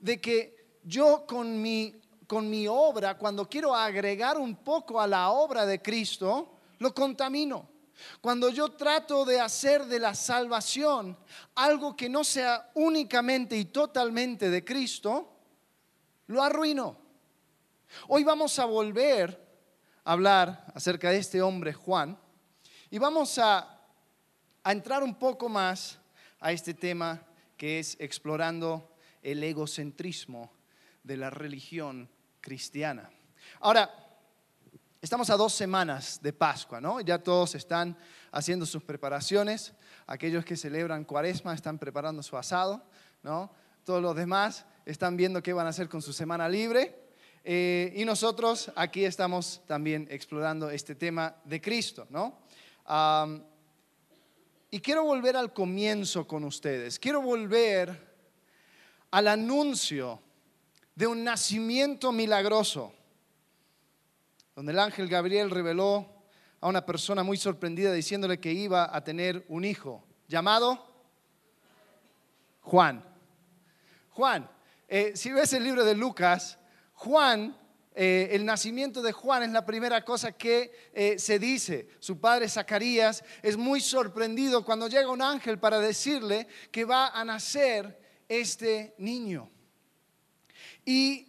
de que yo con mi, con mi obra, cuando quiero agregar un poco a la obra de Cristo, lo contamino. Cuando yo trato de hacer de la salvación algo que no sea únicamente y totalmente de Cristo, lo arruino. Hoy vamos a volver a hablar acerca de este hombre Juan y vamos a, a entrar un poco más a este tema que es explorando el egocentrismo de la religión cristiana. Ahora, estamos a dos semanas de Pascua, ¿no? Ya todos están haciendo sus preparaciones. Aquellos que celebran Cuaresma están preparando su asado, ¿no? Todos los demás están viendo qué van a hacer con su semana libre. Eh, y nosotros aquí estamos también explorando este tema de Cristo, ¿no? y quiero volver al comienzo con ustedes. Quiero volver al anuncio de un nacimiento milagroso, donde el ángel Gabriel reveló a una persona muy sorprendida diciéndole que iba a tener un hijo llamado Juan. Juan, eh, si ves el libro de Lucas, Juan eh, el nacimiento de Juan es la primera cosa que eh, se dice. Su padre Zacarías es muy sorprendido cuando llega un ángel para decirle que va a nacer este niño. Y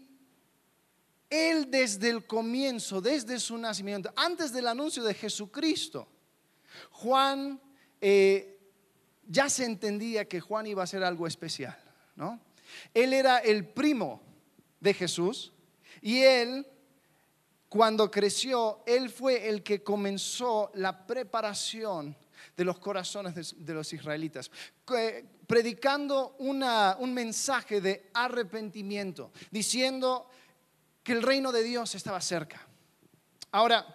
él desde el comienzo, desde su nacimiento, antes del anuncio de Jesucristo, Juan eh, ya se entendía que Juan iba a ser algo especial, ¿no? Él era el primo de Jesús y él, cuando creció, él fue el que comenzó la preparación de los corazones de, los israelitas, predicando un mensaje de arrepentimiento, diciendo que el reino de Dios estaba cerca. Ahora,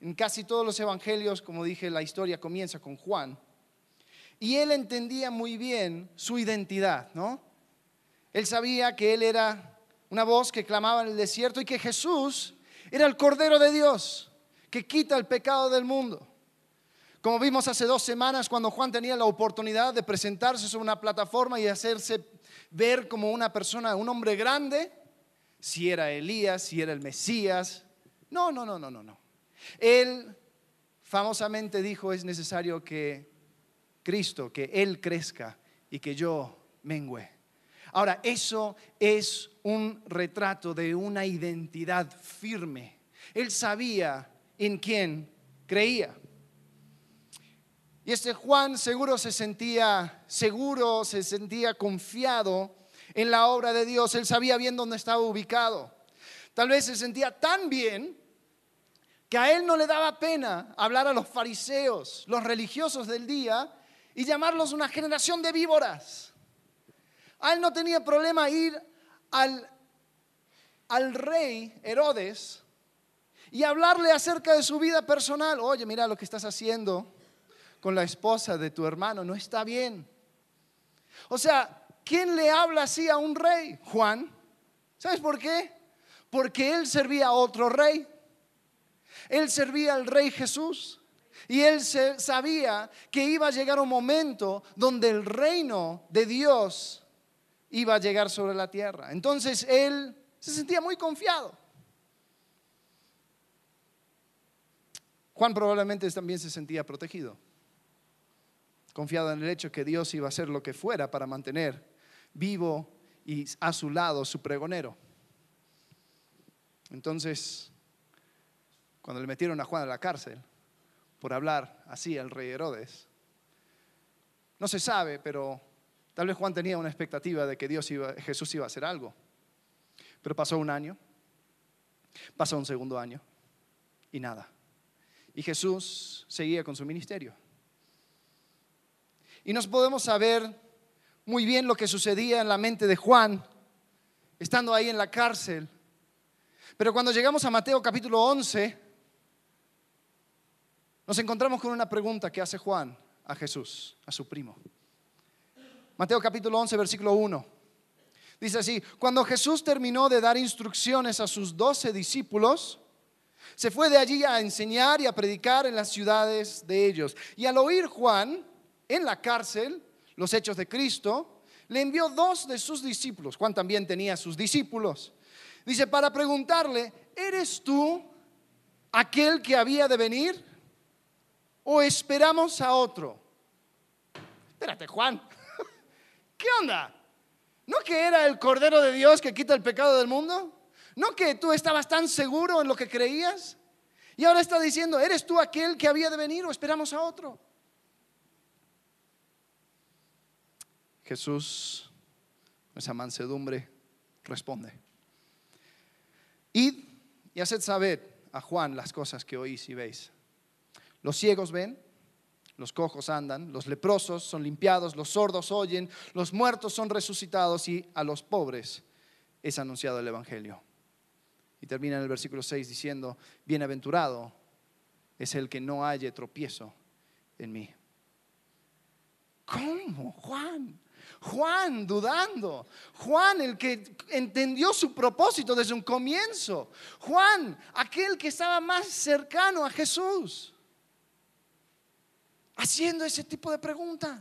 en casi todos los evangelios, como dije, la historia comienza con Juan. Y él entendía muy bien su identidad, ¿no? Él sabía que él era una voz que clamaba en el desierto y que Jesús era el Cordero de Dios que quita el pecado del mundo. Como vimos hace dos semanas cuando Juan tenía la oportunidad de presentarse sobre una plataforma y hacerse ver como una persona, un hombre grande, si era Elías, si era el Mesías. No, no, no, no, no, no. Él famosamente dijo, es necesario que Cristo, que Él crezca y que yo mengüe. Ahora, eso es un retrato de una identidad firme. Él sabía en quién creía. Y este Juan seguro se sentía seguro, se sentía confiado en la obra de Dios. Él sabía bien dónde estaba ubicado. Tal vez se sentía tan bien que a él no le daba pena hablar a los fariseos, los religiosos del día, y llamarlos una generación de víboras. A él no tenía problema ir al, al rey Herodes y hablarle acerca de su vida personal. Oye, mira lo que estás haciendo con la esposa de tu hermano, no está bien. O sea, ¿quién le habla así a un rey? Juan. ¿Sabes por qué? Porque él servía a otro rey. Él servía al rey Jesús. Y él sabía que iba a llegar un momento donde el reino de Dios iba a llegar sobre la tierra. Entonces él se sentía muy confiado. Juan probablemente también se sentía protegido, confiado en el hecho que Dios iba a hacer lo que fuera para mantener vivo y a su lado su pregonero. Entonces, cuando le metieron a Juan a la cárcel por hablar así al rey Herodes, no se sabe, pero Tal vez Juan tenía una expectativa de que Dios iba, Jesús iba a hacer algo. Pero pasó un año, pasó un segundo año y nada. Y Jesús seguía con su ministerio. Y nos podemos saber muy bien lo que sucedía en la mente de Juan, estando ahí en la cárcel. Pero cuando llegamos a Mateo capítulo 11, nos encontramos con una pregunta que hace Juan a Jesús, a su primo. Mateo capítulo 11, versículo 1. Dice así, cuando Jesús terminó de dar instrucciones a sus doce discípulos, se fue de allí a enseñar y a predicar en las ciudades de ellos. Y al oír Juan en la cárcel los hechos de Cristo, le envió dos de sus discípulos. Juan también tenía sus discípulos. Dice, para preguntarle, ¿eres tú aquel que había de venir? ¿O esperamos a otro? Espérate, Juan. ¿Qué onda? ¿No que era el Cordero de Dios que quita el pecado del mundo? ¿No que tú estabas tan seguro en lo que creías? Y ahora está diciendo, ¿eres tú aquel que había de venir o esperamos a otro? Jesús, esa mansedumbre, responde. Id y haced saber a Juan las cosas que oís y veis. Los ciegos ven, los cojos andan, los leprosos son limpiados, los sordos oyen, los muertos son resucitados y a los pobres es anunciado el Evangelio. Y termina en el versículo 6 diciendo, bienaventurado es el que no halle tropiezo en mí. ¿Cómo, Juan? Juan dudando. Juan el que entendió su propósito desde un comienzo. Juan, aquel que estaba más cercano a Jesús. Haciendo ese tipo de preguntas.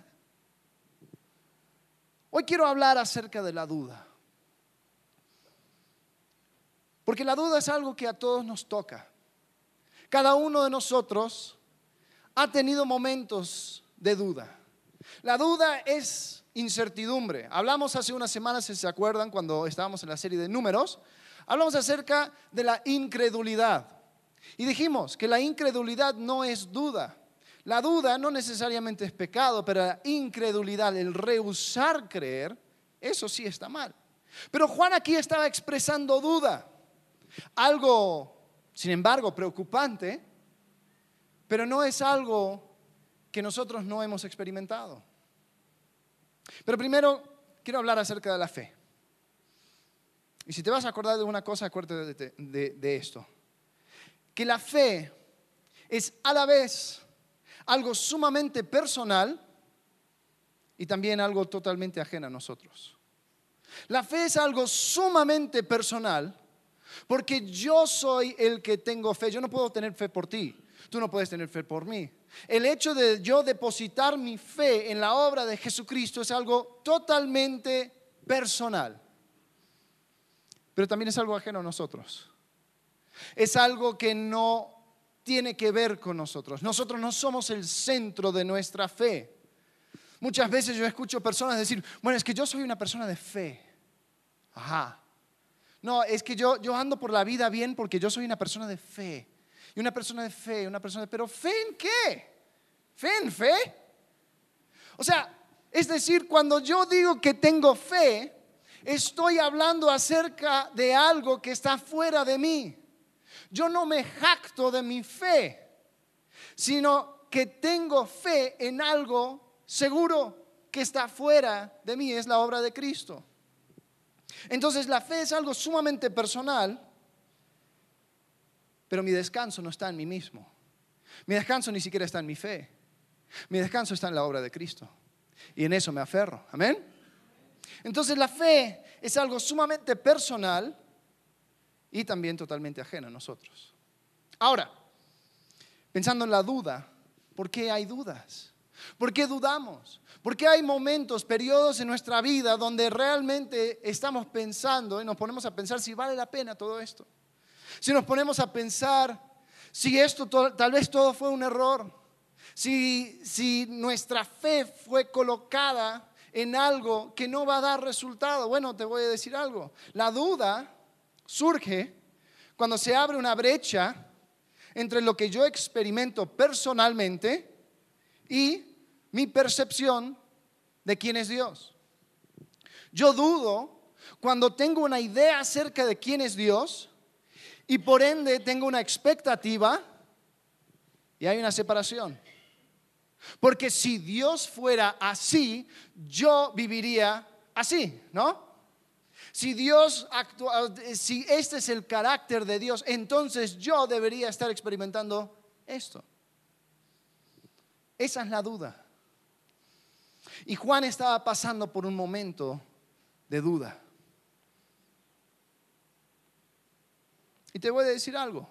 Hoy quiero hablar acerca de la duda. Porque la duda es algo que a todos nos toca. Cada uno de nosotros ha tenido momentos de duda. La duda es incertidumbre. Hablamos hace unas semanas, si se acuerdan, cuando estábamos en la serie de números, hablamos acerca de la incredulidad. Y dijimos que la incredulidad no es duda. La duda no necesariamente es pecado, pero la incredulidad, el rehusar creer, eso sí está mal. Pero Juan aquí estaba expresando duda. Algo, sin embargo, preocupante, pero no es algo que nosotros no hemos experimentado. Pero primero quiero hablar acerca de la fe. Y si te vas a acordar de una cosa, acuérdate de, esto. Que la fe es a la vez algo sumamente personal y también algo totalmente ajeno a nosotros. La fe es algo sumamente personal porque yo soy el que tengo fe. Yo no puedo tener fe por ti. Tú no puedes tener fe por mí. El hecho de yo depositar mi fe en la obra de Jesucristo es algo totalmente personal. Pero también es algo ajeno a nosotros. Es algo que no tiene que ver con nosotros. Nosotros no somos el centro de nuestra fe. Muchas veces yo escucho personas decir, bueno, es que yo soy una persona de fe. Ajá. No, es que yo, yo ando por la vida bien porque yo soy una persona de fe. Y una persona de fe, una persona de... Pero fe en qué? ¿Fe en fe? O sea, es decir, cuando yo digo que tengo fe, estoy hablando acerca de algo que está fuera de mí. Yo no me jacto de mi fe, sino que tengo fe en algo seguro que está fuera de mí, es la obra de Cristo. Entonces la fe es algo sumamente personal pero mi descanso no está en mí mismo. Mi descanso ni siquiera está en mi fe. Mi descanso está en la obra de Cristo. Y en eso me aferro. Amén. Entonces la fe es algo sumamente personal y también totalmente ajeno a nosotros. Ahora, pensando en la duda, ¿por qué hay dudas? ¿Por qué dudamos? ¿Por qué hay momentos, periodos en nuestra vida donde realmente estamos pensando y nos ponemos a pensar si vale la pena todo esto? Si nos ponemos a pensar, si esto tal vez todo fue un error, si, si nuestra fe fue colocada en algo que no va a dar resultado, bueno, te voy a decir algo. La duda surge cuando se abre una brecha entre lo que yo experimento personalmente y mi percepción de quién es Dios. Yo dudo cuando tengo una idea acerca de quién es Dios y por ende tengo una expectativa y hay una separación. Porque si Dios fuera así, yo viviría así, ¿no? Si Dios actúa, si este es el carácter de Dios, entonces yo debería estar experimentando esto. Esa es la duda. Y Juan estaba pasando por un momento de duda. Y te voy a decir algo.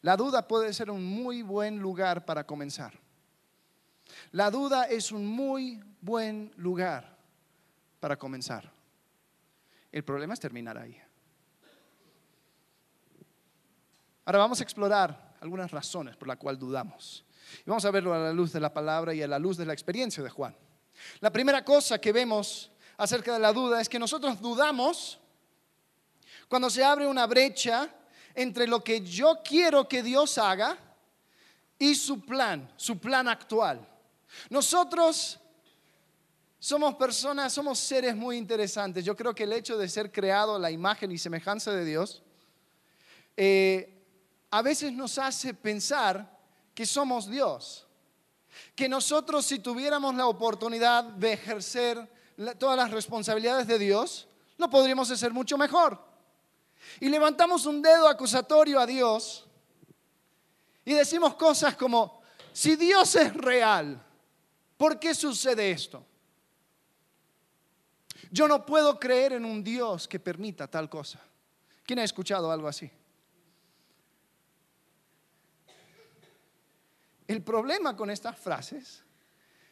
La duda puede ser un muy buen lugar para comenzar. La duda es un muy buen lugar para comenzar. El problema es terminar ahí. Ahora vamos a explorar algunas razones por las cuales dudamos. Y vamos a verlo a la luz de la palabra y a la luz de la experiencia de Juan. La primera cosa que vemos acerca de la duda es que nosotros dudamos cuando se abre una brecha entre lo que yo quiero que Dios haga y su plan, su plan actual. Nosotros somos personas, somos seres muy interesantes. Yo creo que el hecho de ser creado a la imagen y semejanza de Dios eh, a veces nos hace pensar que somos Dios. Que nosotros si tuviéramos la oportunidad de ejercer todas las responsabilidades de Dios, lo podríamos hacer mucho mejor. Y levantamos un dedo acusatorio a Dios y decimos cosas como, si Dios es real, ¿por qué sucede esto? Yo no puedo creer en un Dios que permita tal cosa. ¿Quién ha escuchado algo así? El problema con estas frases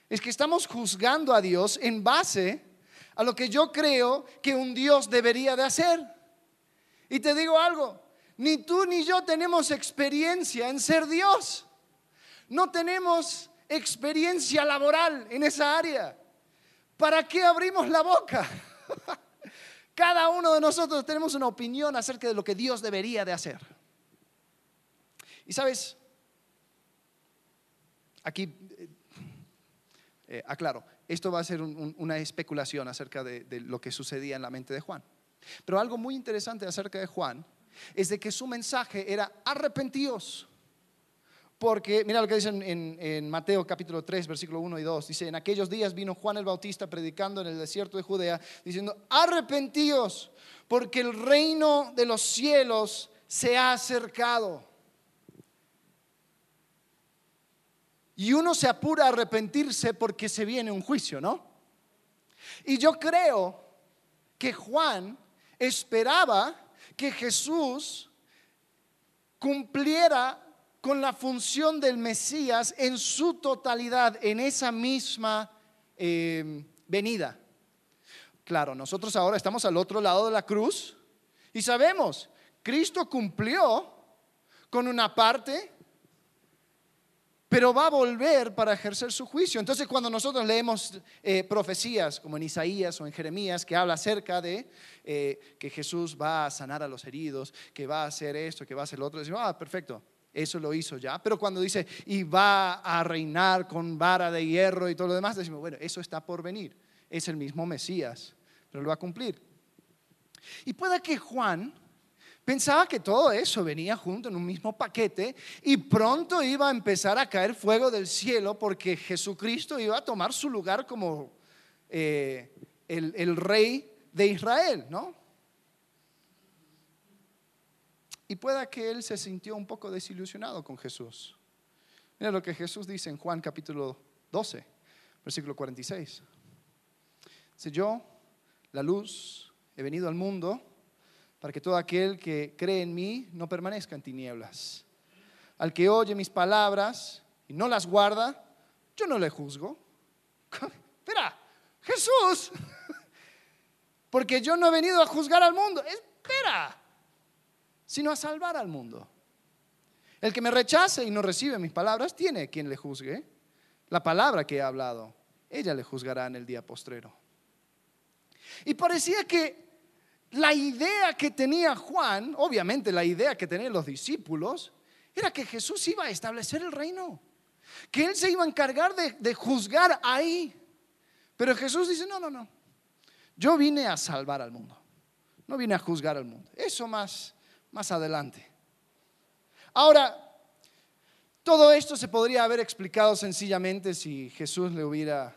es que estamos juzgando a Dios en base a lo que yo creo que un Dios debería de hacer. Y te digo algo, ni tú ni yo tenemos experiencia en ser Dios. No tenemos experiencia laboral en esa área. ¿Para qué abrimos la boca? Cada uno de nosotros tenemos una opinión acerca de lo que Dios debería de hacer. Y sabes, Aquí, eh, eh, aclaro, esto va a ser una especulación acerca de, lo que sucedía en la mente de Juan. Pero algo muy interesante acerca de Juan es de que su mensaje era arrepentíos. Porque, mira lo que dice en, en, Mateo capítulo 3, versículo 1 y 2. Dice, en aquellos días vino Juan el Bautista predicando en el desierto de Judea, diciendo, arrepentíos, porque el reino de los cielos se ha acercado. Y uno se apura a arrepentirse porque se viene un juicio, ¿no? Y yo creo que Juan esperaba que Jesús cumpliera con la función del Mesías en su totalidad, en esa misma eh, venida. Claro, nosotros ahora estamos al otro lado de la cruz y sabemos, Cristo cumplió con una parte pero va a volver para ejercer su juicio. Entonces cuando nosotros leemos eh, profecías como en Isaías o en Jeremías que habla acerca de eh, que Jesús va a sanar a los heridos, que va a hacer esto, que va a hacer lo otro, decimos, ah, perfecto, eso lo hizo ya. Pero cuando dice, y va a reinar con vara de hierro y todo lo demás, decimos, bueno, eso está por venir. Es el mismo Mesías, pero lo va a cumplir. Y puede que Juan Pensaba que todo eso venía junto en un mismo paquete y pronto iba a empezar a caer fuego del cielo porque Jesucristo iba a tomar su lugar como eh, el, el rey de Israel, ¿no? Y pueda que él se sintió un poco desilusionado con Jesús. Mira lo que Jesús dice en Juan capítulo 12, versículo 46. Dice, yo, la luz, he venido al mundo para que todo aquel que cree en mí no permanezca en tinieblas. Al que oye mis palabras y no las guarda, yo no le juzgo. Espera, Jesús, porque yo no he venido a juzgar al mundo, espera, sino a salvar al mundo. El que me rechace y no recibe mis palabras, tiene quien le juzgue. La palabra que he hablado, ella le juzgará en el día postrero. Y parecía que la idea que tenía Juan, obviamente la idea que tenían los discípulos, era que Jesús iba a establecer el reino, que Él se iba a encargar de, juzgar ahí. Pero Jesús dice, no, no, no, yo vine a salvar al mundo, no vine a juzgar al mundo. Eso más, más adelante. Ahora, todo esto se podría haber explicado sencillamente si Jesús le hubiera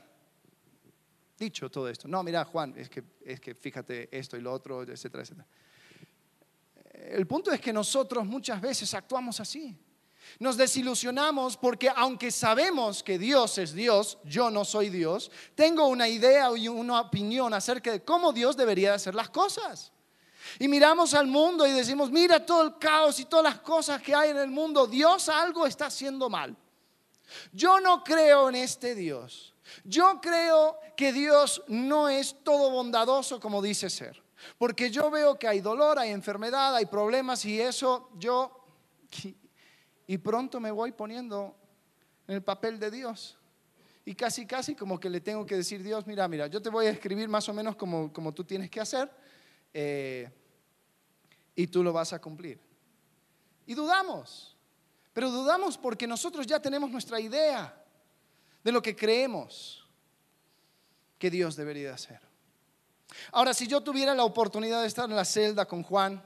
dicho todo esto. No, mira, Juan, es que, es que fíjate esto y lo otro, etcétera, etcétera. El punto es que nosotros muchas veces actuamos así. Nos desilusionamos porque aunque sabemos que Dios es Dios, yo no soy Dios, tengo una idea y una opinión acerca de cómo Dios debería hacer las cosas. Y miramos al mundo y decimos, mira todo el caos y todas las cosas que hay en el mundo, Dios algo está haciendo mal. Yo no creo en este Dios. Yo creo que Dios no es todo bondadoso como dice ser. Porque yo veo que hay dolor, hay enfermedad, hay problemas y eso yo... Y pronto me voy poniendo en el papel de Dios. Y casi, casi como que le tengo que decir, Dios, mira, mira, yo te voy a escribir más o menos como, como tú tienes que hacer eh, y tú lo vas a cumplir. Y dudamos, pero dudamos porque nosotros ya tenemos nuestra idea de lo que creemos que Dios debería hacer. Ahora, si yo tuviera la oportunidad de estar en la celda con Juan,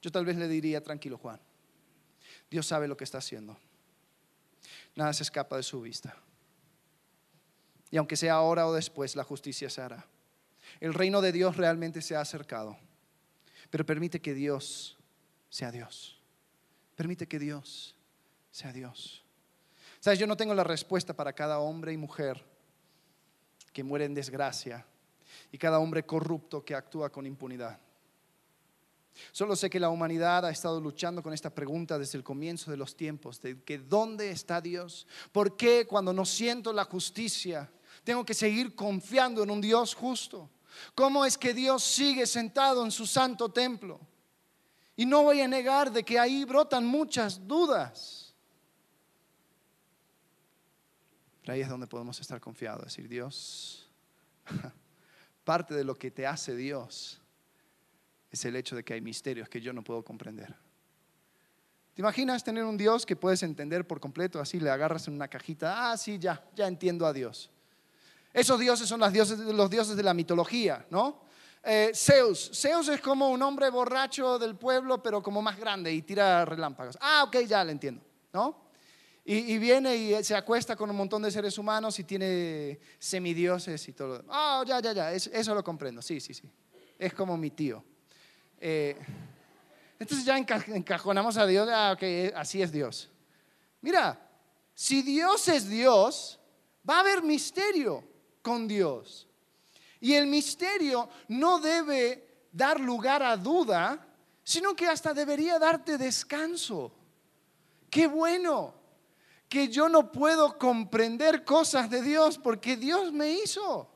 yo tal vez le diría, tranquilo Juan, Dios sabe lo que está haciendo. Nada se escapa de su vista. Y aunque sea ahora o después, la justicia se hará. El reino de Dios realmente se ha acercado. Pero permite que Dios sea Dios. Permite que Dios sea Dios. Sabes, yo no tengo la respuesta para cada hombre y mujer que muere en desgracia y cada hombre corrupto que actúa con impunidad. Solo sé que la humanidad ha estado luchando con esta pregunta desde el comienzo de los tiempos, de que ¿dónde está Dios? ¿Por qué cuando no siento la justicia tengo que seguir confiando en un Dios justo? ¿Cómo es que Dios sigue sentado en su santo templo? Y no voy a negar de que ahí brotan muchas dudas. Ahí es donde podemos estar confiados, decir, Dios, parte de lo que te hace Dios es el hecho de que hay misterios que yo no puedo comprender. ¿Te imaginas tener un Dios que puedes entender por completo? Así le agarras en una cajita, ah, sí, ya, ya entiendo a Dios. Esos dioses son los dioses, los dioses de la mitología, ¿no? Eh, Zeus. Zeus es como un hombre borracho del pueblo, pero como más grande y tira relámpagos. Ah, ok, ya le entiendo, ¿no? Y, viene y se acuesta con un montón de seres humanos y tiene semidioses y todo. Ah, ya, ya, ya, eso, lo comprendo. Sí, sí, sí. Es como mi tío. Eh, entonces ya encajonamos a Dios, ah, ok, eh, así es Dios. Mira, si Dios es Dios, va a haber misterio con Dios. Y el misterio no debe dar lugar a duda, sino que hasta debería darte descanso. Qué bueno que yo no puedo comprender cosas de Dios porque Dios me hizo.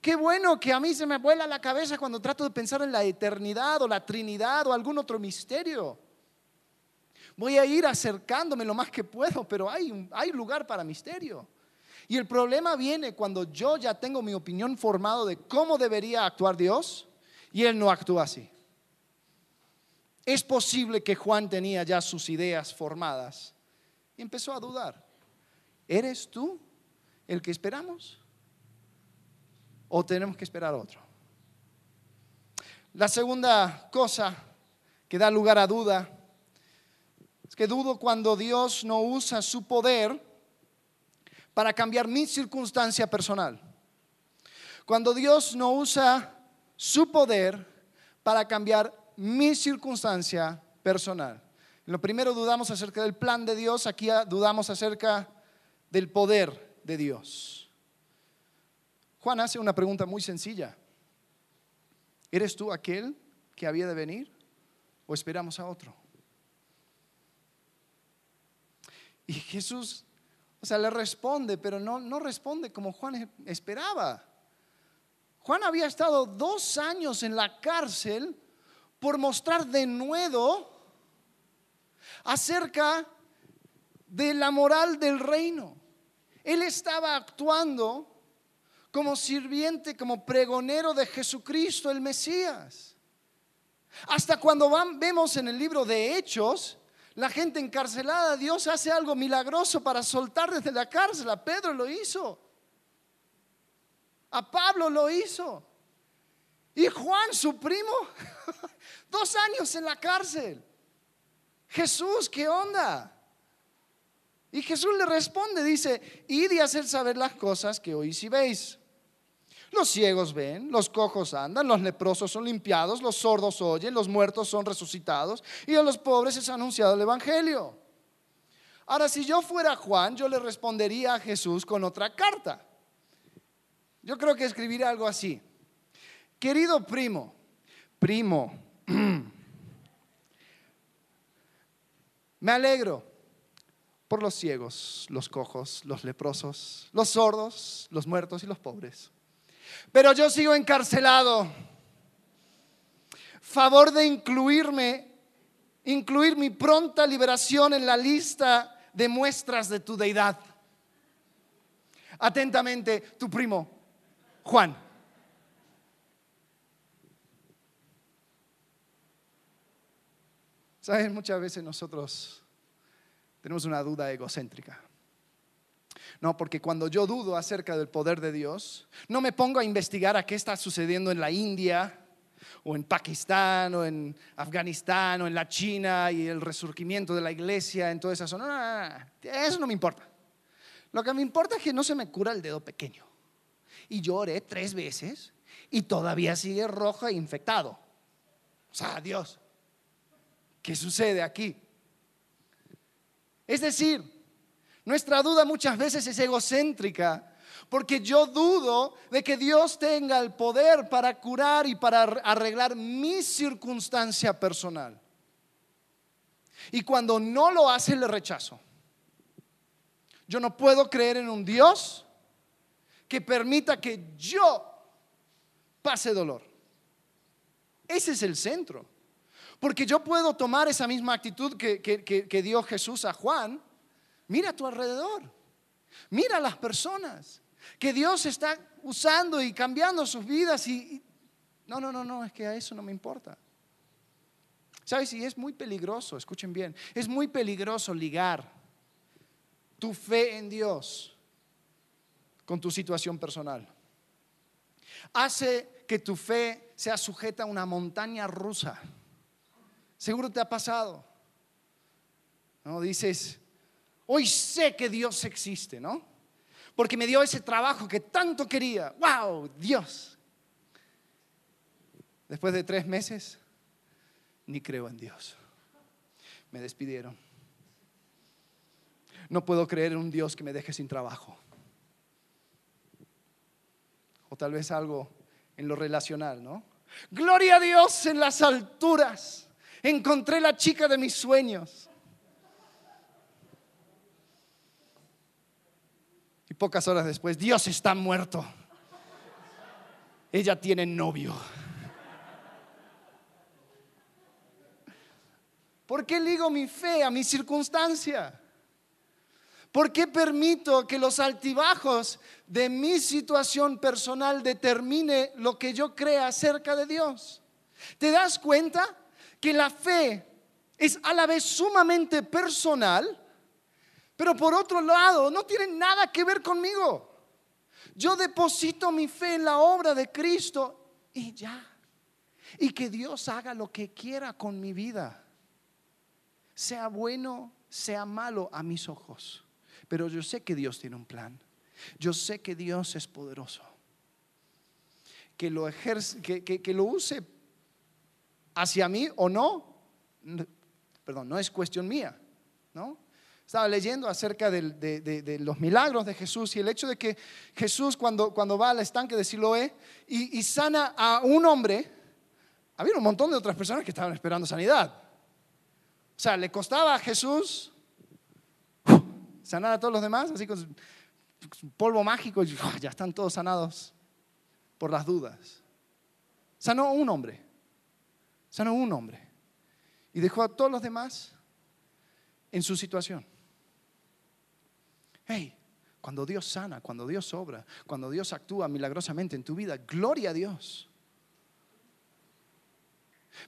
Qué bueno que a mí se me vuela la cabeza cuando trato de pensar en la eternidad o la Trinidad o algún otro misterio. Voy a ir acercándome lo más que puedo, pero hay, hay lugar para misterio. Y el problema viene cuando yo ya tengo mi opinión formada de cómo debería actuar Dios y Él no actúa así. Es posible que Juan tenía ya sus ideas formadas y empezó a dudar. ¿Eres tú el que esperamos? ¿O tenemos que esperar otro? La segunda cosa que da lugar a duda es que dudo cuando Dios no usa su poder para cambiar mi circunstancia personal. Cuando Dios no usa su poder para cambiar mi circunstancia personal. Lo primero dudamos acerca del plan de Dios, aquí dudamos acerca del poder de Dios. Juan hace una pregunta muy sencilla. ¿Eres tú aquel que había de venir o esperamos a otro? Y Jesús o sea, le responde, pero no, no responde como Juan esperaba. Juan había estado dos años en la cárcel por mostrar de nuevo acerca de la moral del reino. Él estaba actuando como sirviente, como pregonero de Jesucristo, el Mesías. Hasta cuando vemos en el libro de Hechos, la gente encarcelada, Dios hace algo milagroso para soltar desde la cárcel. A Pedro lo hizo. A Pablo lo hizo. Y Juan, su primo, dos años en la cárcel. Jesús, ¿qué onda? Y Jesús le responde, dice, id y hacer saber las cosas que oís y veis. Los ciegos ven, los cojos andan, los leprosos son limpiados, los sordos oyen, los muertos son resucitados y a los pobres es anunciado el Evangelio. Ahora, si yo fuera Juan, yo le respondería a Jesús con otra carta. Yo creo que escribiría algo así. Querido primo, primo, me alegro por los ciegos, los cojos, los leprosos, los sordos, los muertos y los pobres. Pero yo sigo encarcelado. Favor de incluirme, incluir mi pronta liberación en la lista de muestras de tu deidad. Atentamente, tu primo, Juan. Sabes, muchas veces nosotros tenemos una duda egocéntrica. No, porque cuando yo dudo acerca del poder de Dios, no me pongo a investigar a qué está sucediendo en la India, o en Pakistán, o en Afganistán, o en la China, y el resurgimiento de la iglesia en toda esa zona. Eso no me importa. Lo que me importa es que no se me cura el dedo pequeño. Y lloré tres veces y todavía sigue rojo e infectado. O sea, Dios, ¿qué sucede aquí? Es decir, nuestra duda muchas veces es egocéntrica porque yo dudo de que Dios tenga el poder para curar y para arreglar mi circunstancia personal. Y cuando no lo hace, le rechazo. Yo no puedo creer en un Dios que permita que yo pase dolor. Ese es el centro. Porque yo puedo tomar esa misma actitud que, dio Jesús a Juan. Mira a tu alrededor. Mira a las personas que Dios está usando y cambiando sus vidas. Y, no, no, no, no, es que a eso no me importa. ¿Sabes? Y es muy peligroso, escuchen bien, es muy peligroso ligar tu fe en Dios con tu situación personal. Hace que tu fe sea sujeta a una montaña rusa Seguro te ha pasado. ¿No? Dices, hoy sé que Dios existe, ¿no? Porque me dio ese trabajo que tanto quería. ¡Wow! Dios. Después de tres meses, ni creo en Dios. Me despidieron. No puedo creer en un Dios que me deje sin trabajo. O tal vez algo en lo relacional, ¿no? Gloria a Dios en las alturas encontré la chica de mis sueños. Y pocas horas después, Dios está muerto. Ella tiene novio. ¿Por qué ligo mi fe a mi circunstancia? ¿Por qué permito que los altibajos de mi situación personal determine lo que yo crea acerca de Dios? ¿Te das cuenta? Que la fe es a la vez sumamente personal, pero por otro lado no tiene nada que ver conmigo. Yo deposito mi fe en la obra de Cristo y ya. Y que Dios haga lo que quiera con mi vida. Sea bueno, sea malo a mis ojos. Pero yo sé que Dios tiene un plan. Yo sé que Dios es poderoso. Que lo, ejerce, que, que lo use hacia mí o no, perdón, no es cuestión mía, ¿no? Estaba leyendo acerca de, los milagros de Jesús y el hecho de que Jesús cuando, cuando va al estanque de Siloé y, y sana a un hombre, había un montón de otras personas que estaban esperando sanidad. O sea, le costaba a Jesús sanar a todos los demás, así con polvo mágico, y ya están todos sanados por las dudas. Sanó a un hombre sanó un hombre y dejó a todos los demás en su situación. Hey, cuando Dios sana, cuando Dios obra, cuando Dios actúa milagrosamente en tu vida, gloria a Dios.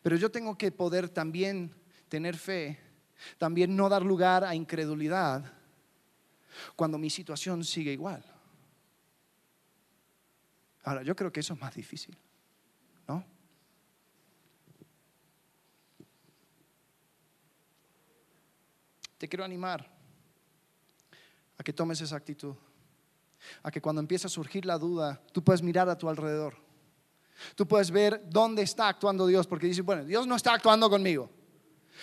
Pero yo tengo que poder también tener fe, también no dar lugar a incredulidad cuando mi situación sigue igual. Ahora, yo creo que eso es más difícil, Te quiero animar a que tomes esa actitud. A que cuando empieza a surgir la duda, tú puedes mirar a tu alrededor. Tú puedes ver dónde está actuando Dios, porque dices, bueno, Dios no está actuando conmigo.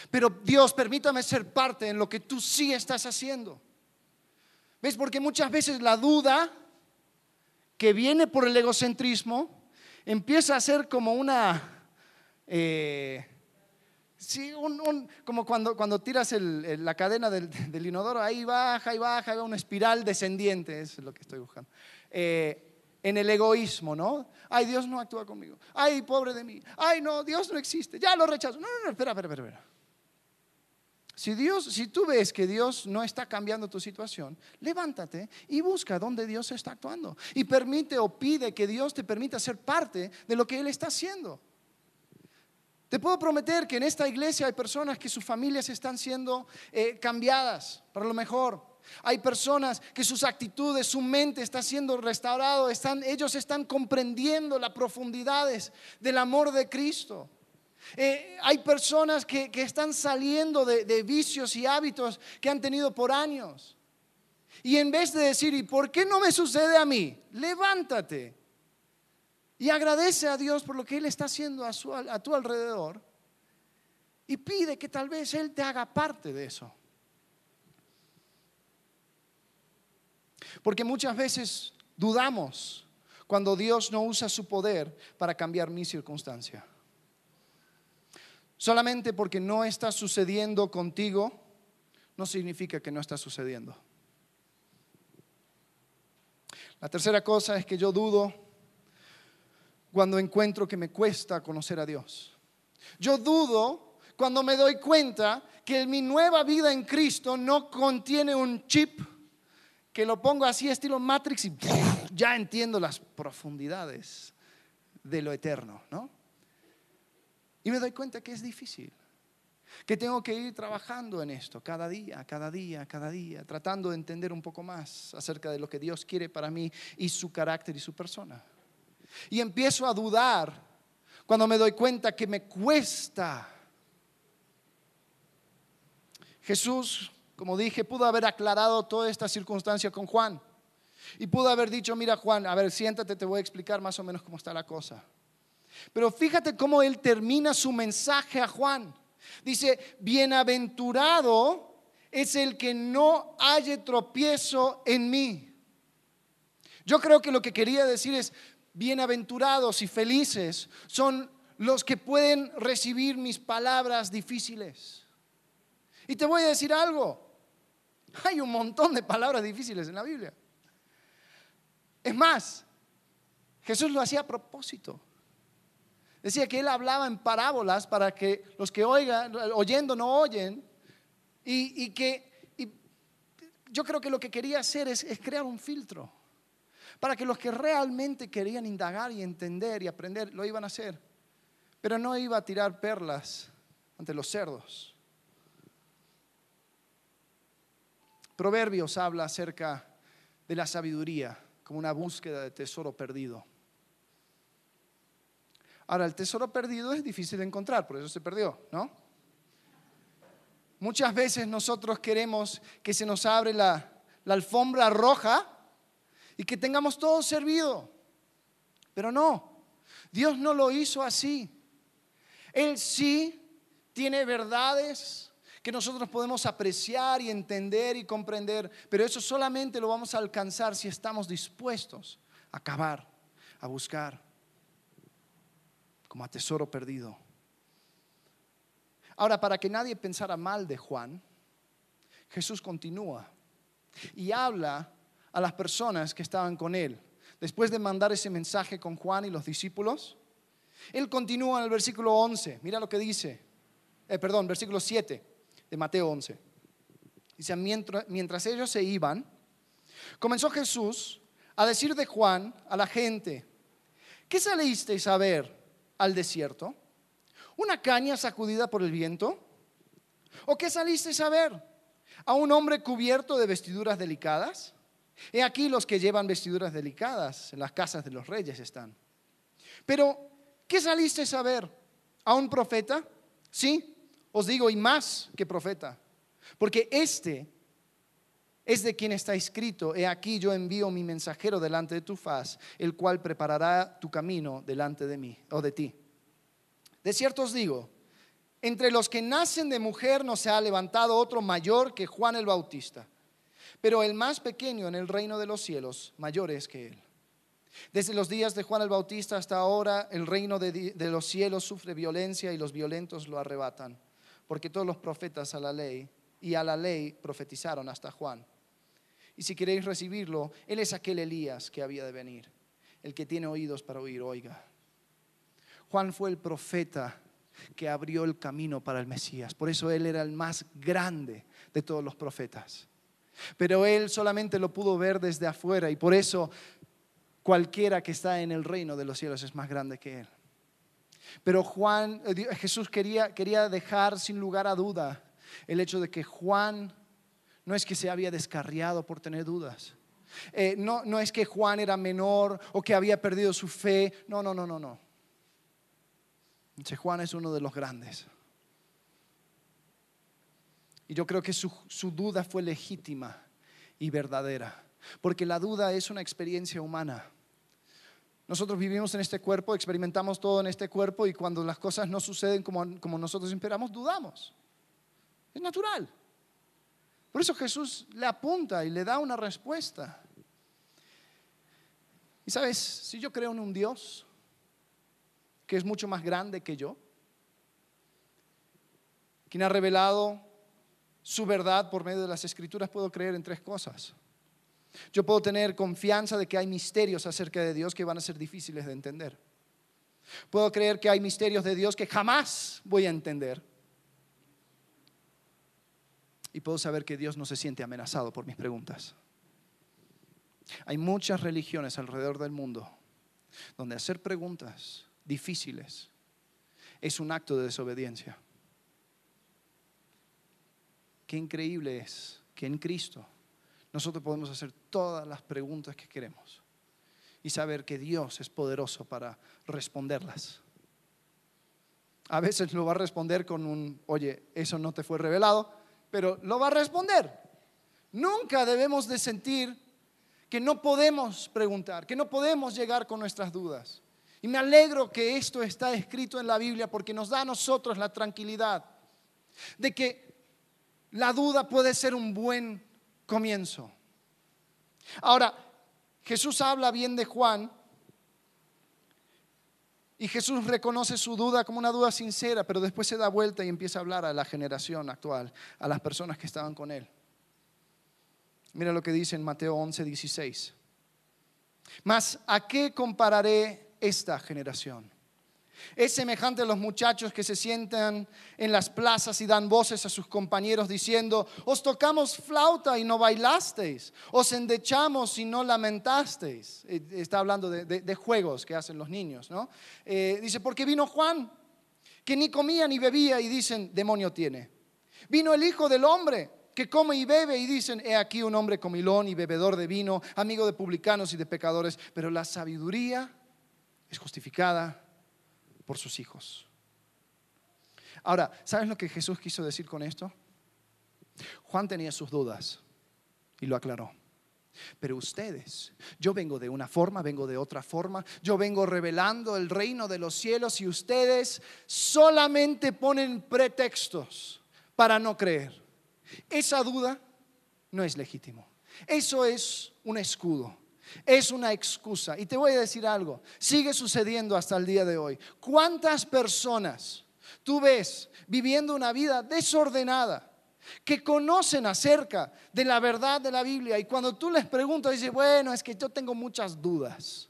Pero Dios, permítame ser parte en lo que tú sí estás haciendo. ¿Ves? Porque muchas veces la duda que viene por el egocentrismo empieza a ser como una... Eh, Sí, como cuando, cuando tiras la cadena del, inodoro, ahí baja, y baja, una espiral descendiente, es lo que estoy buscando. Eh, en el egoísmo, ¿no? Ay, Dios no actúa conmigo. Ay, pobre de mí. Ay, no, Dios no existe. Ya lo rechazo. No, no, no, espera, espera, espera. Si Dios, si tú ves que Dios no está cambiando tu situación, levántate y busca dónde Dios está actuando. Y permite o pide que Dios te permita ser parte de lo que Él está haciendo. Te puedo prometer que en esta iglesia hay personas que sus familias están siendo eh, cambiadas para lo mejor. Hay personas que sus actitudes, su mente está siendo restaurado, están, ellos están comprendiendo las profundidades del amor de Cristo. Eh, hay personas que, están saliendo de, de vicios y hábitos que han tenido por años. Y en vez de decir, ¿y por qué no me sucede a mí? Levántate y agradece a Dios por lo que Él está haciendo a, tu alrededor y pide que tal vez Él te haga parte de eso. Porque muchas veces dudamos cuando Dios no usa su poder para cambiar mi circunstancia. Solamente porque no está sucediendo contigo, no significa que no está sucediendo. La tercera cosa es que yo dudo cuando encuentro que me cuesta conocer a Dios. Yo dudo cuando me doy cuenta que mi nueva vida en Cristo no contiene un chip que lo pongo así estilo Matrix y ya entiendo las profundidades de lo eterno, ¿no? Y me doy cuenta que es difícil, que tengo que ir trabajando en esto cada día, cada día, cada día, tratando de entender un poco más acerca de lo que Dios quiere para mí y su carácter y su persona. Y empiezo a dudar cuando me doy cuenta que me cuesta. Jesús, como dije, pudo haber aclarado toda esta circunstancia con Juan. Y pudo haber dicho, mira Juan, a ver, siéntate, te voy a explicar más o menos cómo está la cosa. Pero fíjate cómo él termina su mensaje a Juan. Dice, bienaventurado es el que no halle tropiezo en mí. Yo creo que lo que quería decir es, bienaventurados y felices son los que pueden recibir mis palabras difíciles. Y te voy a decir algo, hay un montón de palabras difíciles en la Biblia. Es más, Jesús lo hacía a propósito. Decía que él hablaba en parábolas para que los que oigan, oyendo no oyen, y, que yo creo que lo que quería hacer es crear un filtro para que los que realmente querían indagar y entender y aprender lo iban a hacer. Pero no iba a tirar perlas ante los cerdos. Proverbios habla acerca de la sabiduría como una búsqueda de tesoro perdido. Ahora, el tesoro perdido es difícil de encontrar, por eso se perdió, ¿no? Muchas veces nosotros queremos que se nos abre la, la alfombra roja y que tengamos todo servido. Pero no, Dios no lo hizo así. Él sí tiene verdades que nosotros podemos apreciar y entender y comprender, pero eso solamente lo vamos a alcanzar si estamos dispuestos a acabar, a buscar, como a tesoro perdido. Ahora, para que nadie pensara mal de Juan, Jesús continúa y habla a las personas que estaban con él. Después de mandar ese mensaje con Juan y los discípulos, él continúa en el versículo 11. Mira lo que dice. Eh, perdón, versículo 7 de Mateo 11. Dice, mientras, mientras ellos se iban, comenzó Jesús a decir de Juan a la gente, ¿qué salisteis a ver al desierto? ¿Una caña sacudida por el viento? ¿O qué salisteis a ver? ¿A un hombre cubierto de vestiduras delicadas? He aquí los que llevan vestiduras delicadas, en las casas de los reyes están. Pero, ¿qué saliste a ver? ¿A un profeta? Sí, os digo, y más que profeta. Porque este es de quien está escrito, he aquí yo envío mi mensajero delante de tu faz, el cual preparará tu camino delante de mí o de ti. De cierto os digo, entre los que nacen de mujer no se ha levantado otro mayor que Juan el Bautista pero el más pequeño en el reino de los cielos, mayor es que él. Desde los días de Juan el Bautista hasta ahora, el reino de, los cielos sufre violencia y los violentos lo arrebatan. porque todos los profetas a la ley y a la ley profetizaron hasta Juan. Y si queréis recibirlo, Él es aquel Elías que había de venir. El que tiene oídos para oír, oiga. Juan fue el profeta que abrió el camino para el Mesías. Por eso Él era el más grande de todos los profetas. Pero Él solamente lo pudo ver desde afuera y por eso cualquiera que está en el reino de los cielos es más grande que Él. Pero Juan, eh, Jesús quería, quería dejar sin lugar a duda el hecho de que Juan no es que se había descarriado por tener dudas. Eh, no, no es que Juan era menor o que había perdido su fe. No, no, no, no, no. Juan es uno de los grandes. Y yo creo que su, su duda fue legítima y verdadera. Porque la duda es una experiencia humana. Nosotros vivimos en este cuerpo, experimentamos todo en este cuerpo y cuando las cosas no suceden como, como nosotros esperamos, dudamos. Es natural. Por eso Jesús le apunta y le da una respuesta. Y sabes, si yo creo en un Dios que es mucho más grande que yo, quien ha revelado su verdad por medio de las escrituras, puedo creer en tres cosas. Yo puedo tener confianza de que hay misterios acerca de Dios que van a ser difíciles de entender. Puedo creer que hay misterios de Dios que jamás voy a entender. Y puedo saber que Dios no se siente amenazado por mis preguntas. Hay muchas religiones alrededor del mundo donde hacer preguntas difíciles es un acto de desobediencia. Qué increíble es que en Cristo nosotros podemos hacer todas las preguntas que queremos y saber que Dios es poderoso para responderlas. A veces lo va a responder con un, oye, eso no te fue revelado, pero lo va a responder. Nunca debemos de sentir que no podemos preguntar, que no podemos llegar con nuestras dudas. Y me alegro que esto está escrito en la Biblia porque nos da a nosotros la tranquilidad de que la duda puede ser un buen comienzo. Ahora, Jesús habla bien de Juan y Jesús reconoce su duda como una duda sincera, pero después se da vuelta y empieza a hablar a la generación actual, a las personas que estaban con él. Mira lo que dice en Mateo 11, 16. Mas, ¿a qué compararé esta generación? Es semejante a los muchachos que se sientan en las plazas y dan voces a sus compañeros diciendo, os tocamos flauta y no bailasteis, os endechamos y no lamentasteis. Eh, está hablando de, juegos que hacen los niños, ¿no? Eh, dice, porque vino Juan, que ni comía ni bebía y dicen, demonio tiene. Vino el Hijo del Hombre, que come y bebe y dicen, he aquí un hombre comilón y bebedor de vino, amigo de publicanos y de pecadores, pero la sabiduría es justificada por sus hijos. Ahora, ¿sabes lo que Jesús quiso decir con esto? Juan tenía sus dudas y lo aclaró. Pero ustedes, yo vengo de una forma, vengo de otra forma, yo vengo revelando el reino de los cielos y ustedes solamente ponen pretextos para no creer. Esa duda no es legítimo. Eso es un escudo. Es una excusa. Y te voy a decir algo, sigue sucediendo hasta el día de hoy. ¿Cuántas personas tú ves viviendo una vida desordenada? que conocen acerca de la verdad de la Biblia y cuando tú les preguntas, dice, bueno, es que yo tengo muchas dudas.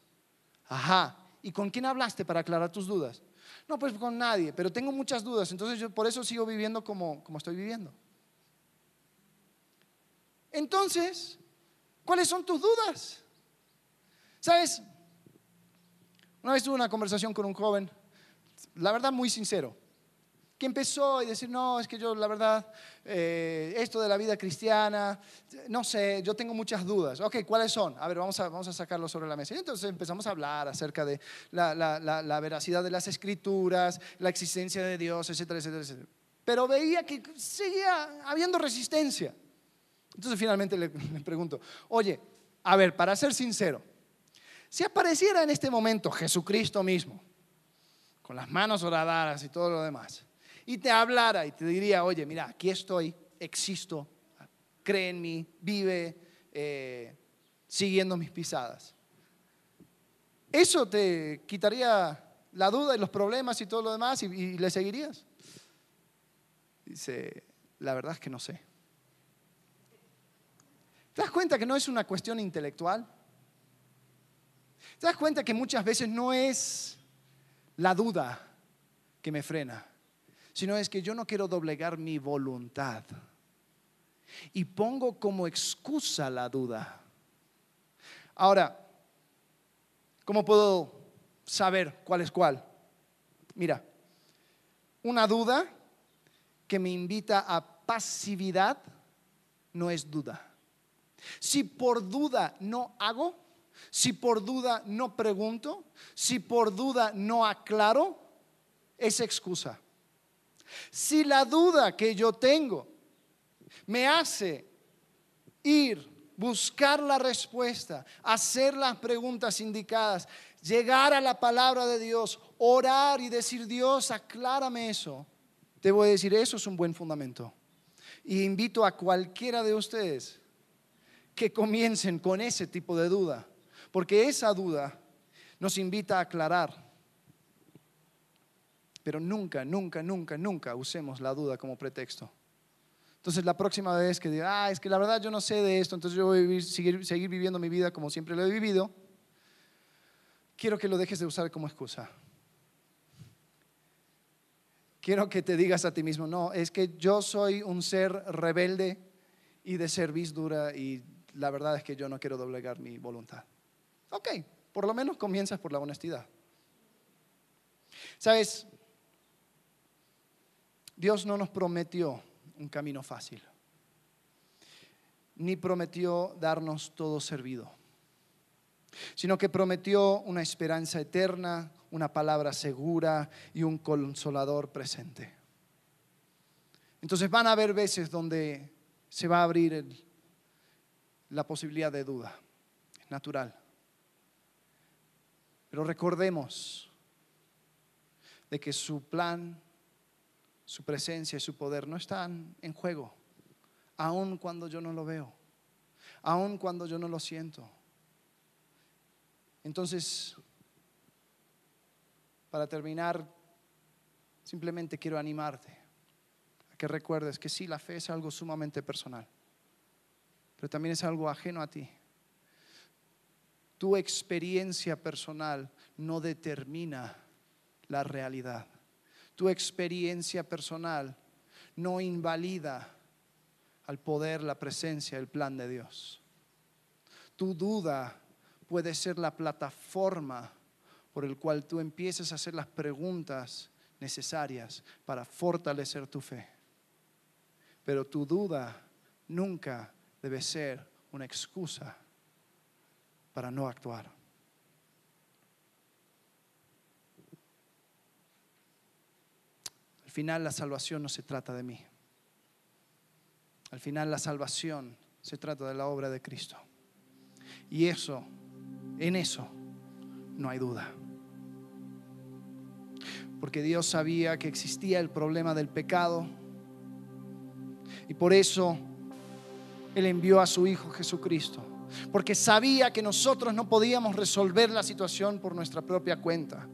Ajá, ¿y con quién hablaste para aclarar tus dudas? No, pues con nadie, pero tengo muchas dudas, entonces yo por eso sigo viviendo como, como estoy viviendo. Entonces, ¿cuáles son tus dudas? ¿Sabes? Una vez tuve una conversación con un joven, la verdad muy sincero, que empezó a decir, no, es que yo la verdad, eh, esto de la vida cristiana, no sé, yo tengo muchas dudas. Ok, ¿cuáles son? A ver, vamos a, vamos a sacarlo sobre la mesa. Y entonces empezamos a hablar acerca de la, la veracidad de las escrituras, la existencia de Dios, etcétera, etcétera, etcétera. Pero veía que seguía habiendo resistencia. Entonces finalmente le, pregunto, oye, a ver, para ser sincero, si apareciera en este momento Jesucristo mismo, con las manos horadadas y todo lo demás, y te hablara y te diría, oye, mira, aquí estoy, existo, cree en mí, vive eh, siguiendo mis pisadas. ¿Eso te quitaría la duda y los problemas y todo lo demás y, le seguirías? Dice, la verdad es que no sé. ¿Te das cuenta que no es una cuestión intelectual? ¿Te das cuenta que muchas veces no es la duda que me frena, sino es que yo no quiero doblegar mi voluntad y pongo como excusa la duda? Ahora, ¿cómo puedo saber cuál es cuál? Mira, una duda que me invita a pasividad no es duda. Si por duda no hago, si por duda no pregunto, si por duda no aclaro, es excusa. Si la duda que yo tengo me hace ir, buscar la respuesta, hacer las preguntas indicadas, llegar a la palabra de Dios, orar y decir, Dios, aclárame eso, te voy a decir, eso es un buen fundamento. Y invito a cualquiera de ustedes que comiencen con ese tipo de duda, porque esa duda nos invita a aclarar. Pero nunca, nunca, nunca, nunca usemos la duda como pretexto. Entonces la próxima vez que diga, ah, es que la verdad yo no sé de esto, entonces yo voy a seguir, viviendo mi vida como siempre lo he vivido, quiero que lo dejes de usar como excusa. Quiero que te digas a ti mismo, no, es que yo soy un ser rebelde y de serviz dura y la verdad es que yo no quiero doblegar mi voluntad. Ok, por lo menos comienzas por la honestidad. Sabes, Dios no nos prometió un camino fácil, ni prometió darnos todo servido, sino que prometió una esperanza eterna, una palabra segura y un consolador presente. Entonces van a haber veces donde se va a abrir la posibilidad de duda. Es natural. Pero recordemos de que su plan, su presencia y su poder no están en juego, aun cuando yo no lo veo, aun cuando yo no lo siento. Entonces, para terminar, simplemente quiero animarte a que recuerdes que sí, la fe es algo sumamente personal pero también es algo ajeno a ti. Tu experiencia personal no determina la realidad. Tu experiencia personal no invalida al poder, la presencia, el plan de Dios. Tu duda puede ser la plataforma por el cual tú empieces a hacer las preguntas necesarias para fortalecer tu fe. Pero tu duda nunca debe ser una excusa para no actuar. Al final la salvación no se trata de mí. Al final la salvación se trata de la obra de Cristo. Y eso, en eso, no hay duda. Porque Dios sabía que existía el problema del pecado. Y por eso él envió a su Hijo Jesucristo, porque sabía que nosotros no podíamos resolver la situación por nuestra propia cuenta.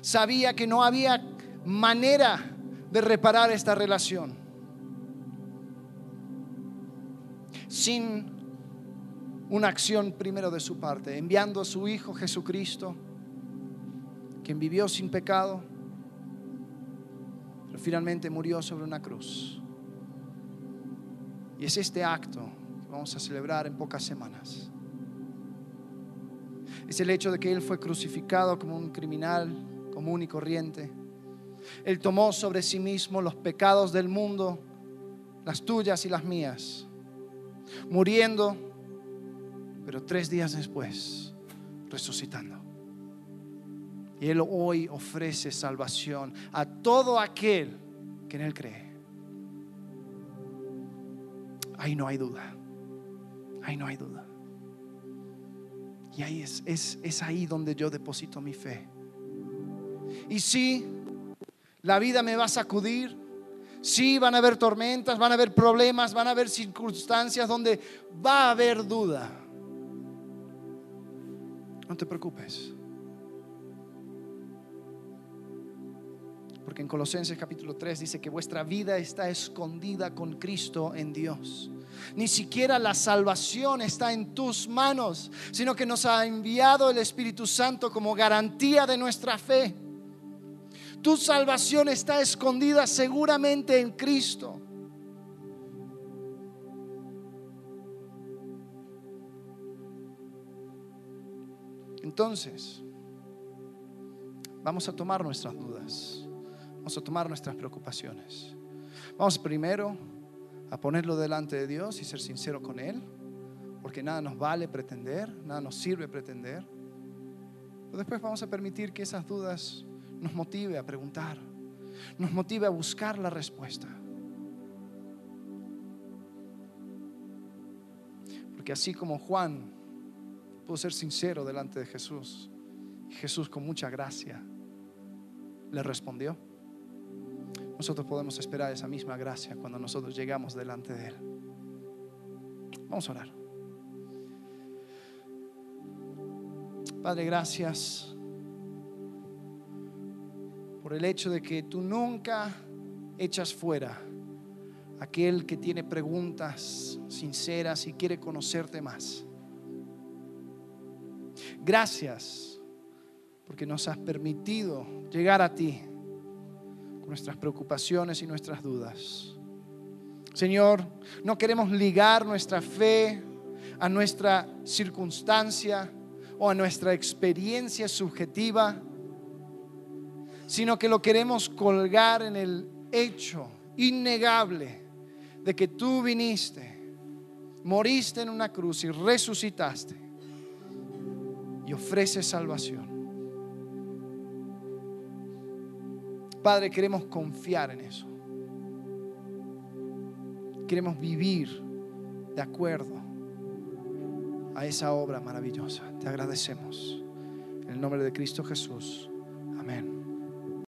Sabía que no había manera de reparar esta relación sin una acción primero de su parte, enviando a su Hijo Jesucristo, quien vivió sin pecado, pero finalmente murió sobre una cruz y es este acto vamos a celebrar en pocas semanas. Es el hecho de que Él fue crucificado como un criminal común y corriente. Él tomó sobre sí mismo los pecados del mundo, las tuyas y las mías, muriendo, pero tres días después, resucitando. Y Él hoy ofrece salvación a todo aquel que en Él cree ahí no hay duda. Ahí no hay duda. Y ahí es, es, ahí donde yo deposito mi fe. Y si la vida me va a sacudir, sí van a haber tormentas, van a haber problemas, van a haber circunstancias donde va a haber duda. No te preocupes. Porque en Colosenses capítulo 3 dice que vuestra vida está escondida con Cristo en Dios. Ni siquiera la salvación está en tus manos, sino que nos ha enviado el Espíritu Santo como garantía de nuestra fe. Tu salvación está escondida seguramente en Cristo. Entonces, vamos a tomar nuestras dudas, vamos a tomar nuestras preocupaciones. Vamos primero a ponerlo delante de Dios y ser sincero con Él, porque nada nos vale pretender, nada nos sirve pretender. Pero después vamos a permitir que esas dudas nos motive a preguntar, nos motive a buscar la respuesta. Porque así como Juan pudo ser sincero delante de Jesús, Jesús con mucha gracia le respondió nosotros podemos esperar esa misma gracia cuando nosotros llegamos delante de Él. Vamos a orar. Padre, gracias por el hecho de que tú nunca echas fuera aquel que tiene preguntas sinceras y quiere conocerte más. Gracias porque nos has permitido llegar a ti nuestras preocupaciones y nuestras dudas. Señor, no queremos ligar nuestra fe a nuestra circunstancia o a nuestra experiencia subjetiva, sino que lo queremos colgar en el hecho innegable de que tú viniste, moriste en una cruz y resucitaste y ofreces salvación. Padre, queremos confiar en eso. Queremos vivir de acuerdo a esa obra maravillosa. Te agradecemos. En el nombre de Cristo Jesús. Amén.